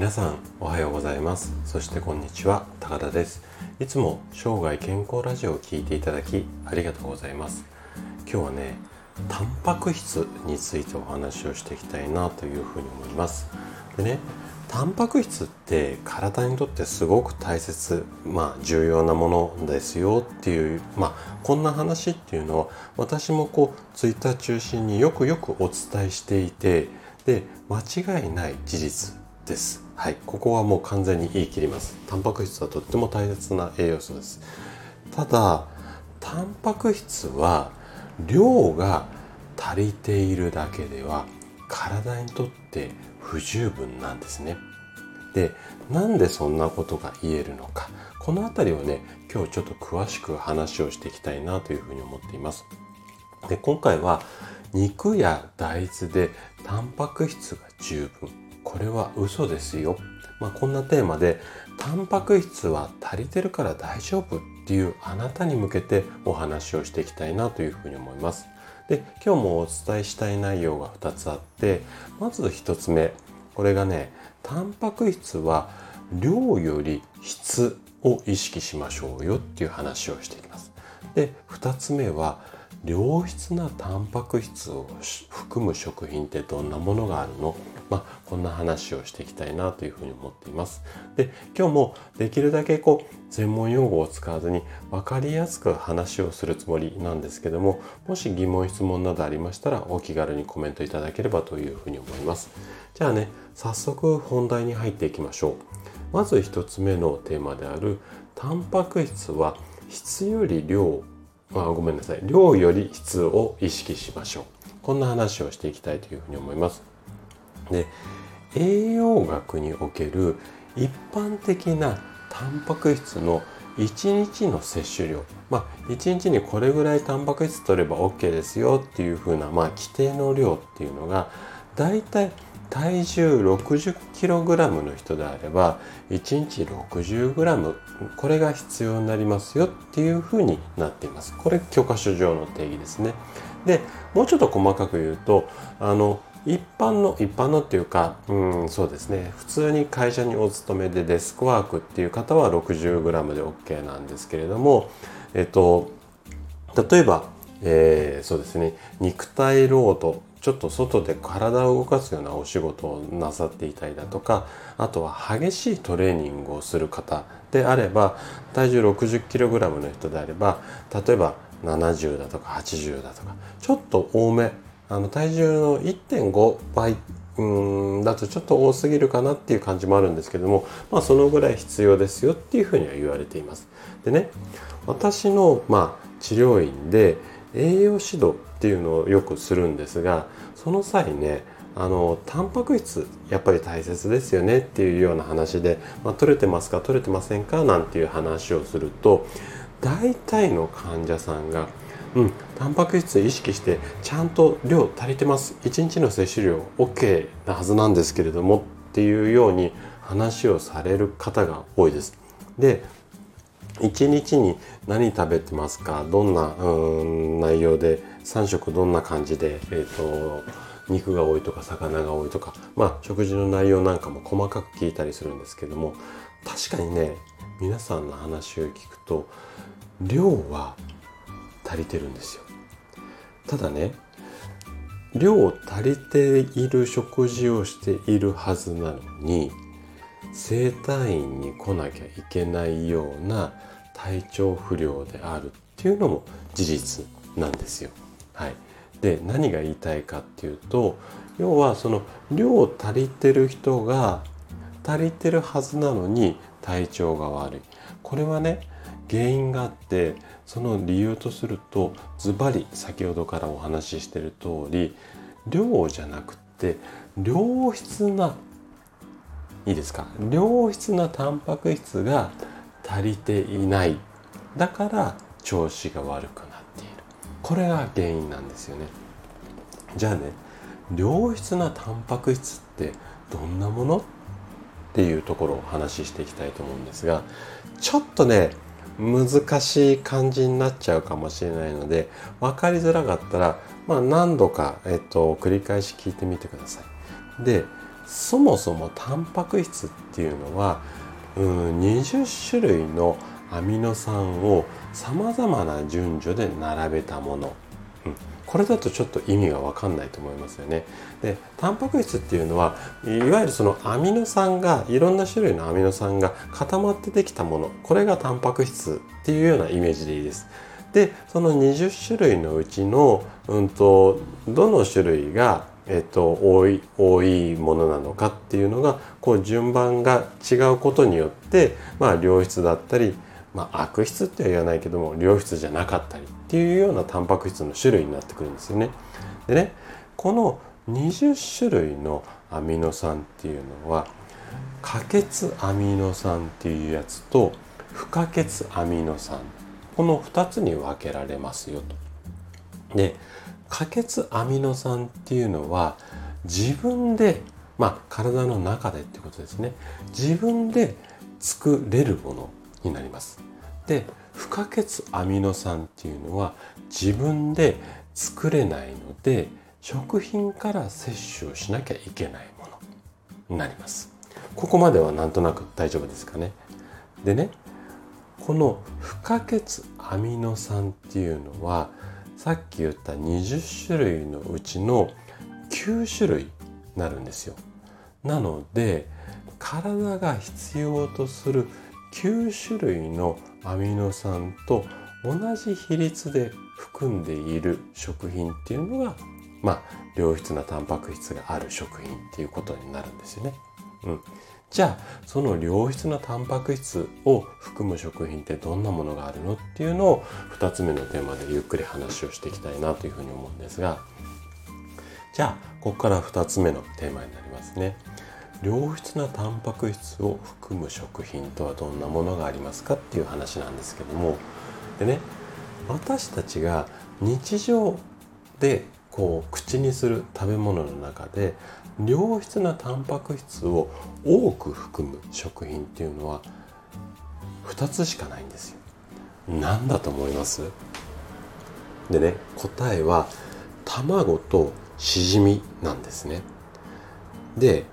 皆さんおはようございます。そしてこんにちは。高田です。いつも生涯健康ラジオを聞いていただきありがとうございます。今日はねタンパク質についてお話をしていきたいなというふうに思います。でねタンパク質って体にとってすごく大切、まあ、重要なものですよっていう、まあ、こんな話っていうのは私もこうツイッター中心によくよくお伝えしていてで間違いない事実です。はい、ここはもう完全に言い切ります。タンパク質はとっても大切な栄養素です。ただ、タンパク質は量が足りているだけでは体にとって不十分なんですね。で、なんでそんなことが言えるのか。この辺りをね、今日ちょっと詳しく話をしていきたいなというふうに思っています。で、今回は肉や大豆でタンパク質が十分。これは嘘ですよ。まあ、こんなテーマで、タンパク質は足りてるから大丈夫っていうあなたに向けてお話をしていきたいなというふうに思います。で今日もお伝えしたい内容が2つあってまず1つ目これがねタンパク質は量より質を意識しましょうよっていう話をしていきます。で2つ目は良質なタンパク質を含む食品ってどんなものがあるの？まあ、こんな話をしていきたいなというふうに思っています。で、今日もできるだけこう、専門用語を使わずに分かりやすく話をするつもりなんですけども、もし疑問質問などありましたらお気軽にコメントいただければというふうに思います。じゃあね、早速本題に入っていきましょう。まず1つ目のテーマである、タンパク質は質より量あごめんなさい量より質を意識しましょうこんな話をしていきたいというふうに思いますで栄養学における一般的なタンパク質の1日の摂取量まあ1日にこれぐらいタンパク質取れば OK ですよっていうふうなまあ規定の量っていうのがだいたい体重 60kg の人であれば1日 60g これが必要になりますよっていうふうになっています。これ教科書上の定義ですね。でもうちょっと細かく言うとあの一般の一般のっていうかうんそうですね。普通に会社にお勤めでデスクワークっていう方は 60g で OK なんですけれどもえっと例えば、えー、そうですね。肉体労働ちょっと外で体を動かすようなお仕事をなさっていたりだとかあとは激しいトレーニングをする方であれば体重 60kg の人であれば例えば70だとか80だとかちょっと多めあの体重の1.5倍うんだとちょっと多すぎるかなっていう感じもあるんですけどもまあそのぐらい必要ですよっていうふうには言われています。でね私のまあ治療院で栄養指導っていうのをよくするんですがその際ねあのタンパク質やっぱり大切ですよねっていうような話で、まあ、取れてますか取れてませんかなんていう話をすると大体の患者さんがうん、タンパク質意識してちゃんと量足りてます。1日の摂取量 OK なはずなんですけれどもっていうように話をされる方が多いです。で1日に何食べてますか？どんなうん内容で？3食どんな感じで、えーと、肉が多いとか魚が多いとか。まあ食事の内容なんかも細かく聞いたりするんですけども。確かにね皆さんの話を聞くと量は足りてるんですよ。ただね量足りている食事をしているはずなのに整体院に来なきゃいけないような体調不良であるっていうのも事実なんですよ。はい、で何が言いたいかっていうと要はその量足りてる人が足りてるはずなのに体調が悪い。これはね原因があってその理由とするとズバリ先ほどからお話ししてる通り量じゃなくて良質ないいですか？良質なタンパク質が足りていない。だから調子が悪くなっている。これが原因なんですよね。じゃあね良質なタンパク質ってどんなもの？っていうところをお話ししていきたいと思うんですがちょっとね難しい感じになっちゃうかもしれないので分かりづらかったら、まあ、何度か、えっと、繰り返し聞いてみてください。でそもそもタンパク質っていうのは、うん、20種類のアミノ酸をさまざまな順序で並べたもの、これだとちょっと意味が分かんないと思いますよね。でタンパク質っていうのはいわゆるそのアミノ酸がいろんな種類のアミノ酸が固まってできたものこれがタンパク質っていうようなイメージでいいです。でその20種類のうちの、うんと、どの種類が、えっと、多い多いものなのかっていうのがこう順番が違うことによって、まあ、良質だったり、まあ、悪質っては言わないけども良質じゃなかったりっていうようなタンパク質の種類になってくるんですよね。でねこの20種類のアミノ酸っていうのは可欠アミノ酸っていうやつと不可欠アミノ酸この2つに分けられますよと。で可欠アミノ酸っていうのは自分でまあ体の中でってことですね自分で作れるものになります。で不可欠アミノ酸っていうのは自分で作れないので食品から摂取をしなきゃいけないものになります。ここまではなんとなく大丈夫ですかね。でねこの不可欠アミノ酸っていうのはさっき言った20種類のうちの9種類になるんですよ。なので体が必要とする9種類のアミノ酸と同じ比率で含んでいる食品っていうのがまあ良質なタンパク質がある食品っていうことになるんですよね。うん、じゃあその良質なタンパク質を含む食品ってどんなものがあるのっていうのを2つ目のテーマでゆっくり話をしていきたいなというふうに思うんですがじゃあここから2つ目のテーマになりますね。良質なタンパク質を含む食品とはどんなものがありますかっていう話なんですけどもでね私たちが日常でこう口にする食べ物の中で良質なタンパク質を多く含む食品っていうのは2つしかないんですよ。何だと思います？でね答えは卵としじみなんですね。で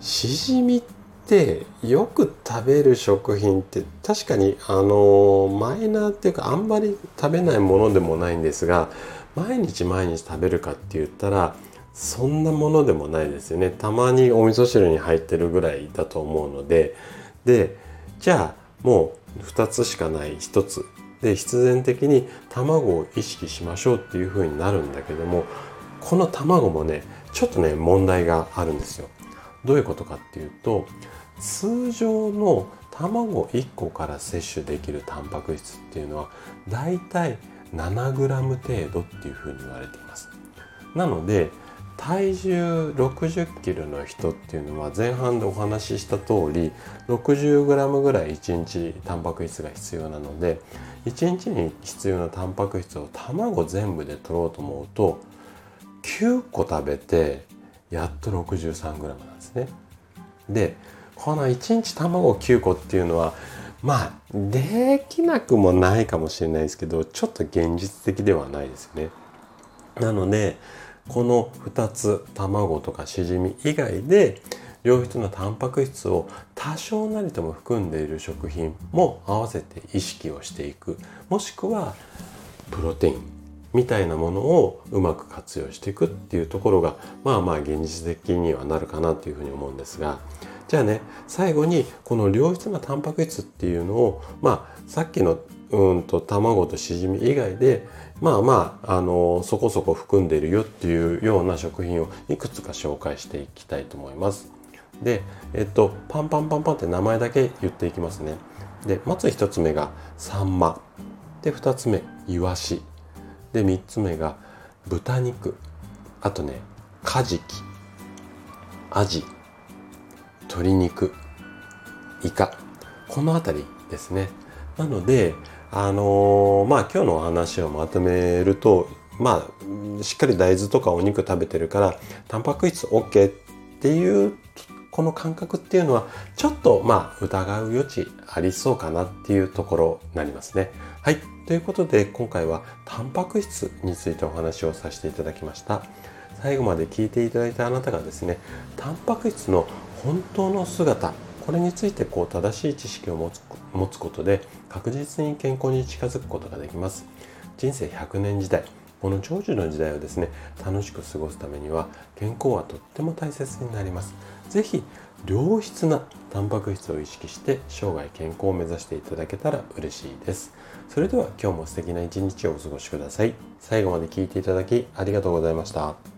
しじみってよく食べる食品って確かにあのマイナーっていうかあんまり食べないものでもないんですが毎日毎日食べるかって言ったらそんなものでもないですよね。たまにお味噌汁に入ってるぐらいだと思うので。でじゃあもう2つしかない1つ。で必然的に卵を意識しましょうっていうふうになるんだけどもこの卵もねちょっとね問題があるんですよ。どういうことかっていうと通常の卵1個から摂取できるタンパク質っていうのはだいたい 7g 程度っていうふうに言われています。なので体重60キロの人っていうのは前半でお話しした通り 60g ぐらい1日タンパク質が必要なので1日に必要なタンパク質を卵全部で取ろうと思うと9個食べてやっと 63g なんですね。でこの1日卵9個っていうのはまあできなくもないかもしれないですけどちょっと現実的ではないですよね。なのでこの2つ卵とかしじみ以外で良質なタンパク質を多少なりとも含んでいる食品も合わせて意識をしていくもしくはプロテインみたいなものをうまく活用していくっていうところがまあまあ現実的にはなるかなというふうに思うんですがじゃあね最後にこの良質なタンパク質っていうのをまあさっきのうんと卵としじみ以外でまあまああのそこそこ含んでいるよっていうような食品をいくつか紹介していきたいと思います。で、えっと、パンパンパンパンって名前だけ言っていきますね。で、まず1つ目がサンマ。で、2つ目、イワシ。で、3つ目が豚肉。あとね、カジキ。アジ。鶏肉。イカ。この辺りですね。なので、あのー、まあ今日のお話をまとめると、まあ、しっかり大豆とかお肉食べてるから、タンパク質 OK っていうこの感覚っていうのはちょっとまあ疑う余地ありそうかなっていうところになりますね。はい。ということで今回はタンパク質についてお話をさせていただきました。最後まで聞いていただいたあなたがですねタンパク質の本当の姿これについてこう正しい知識を持つ持つことで確実に健康に近づくことができます人生100年時代この長寿の時代をですね楽しく過ごすためには健康はとっても大切になります是非良質なタンパク質を意識して生涯健康を目指していただけたら嬉しいです。それでは今日も素敵な一日をお過ごしください。最後まで聴いていただきありがとうございました。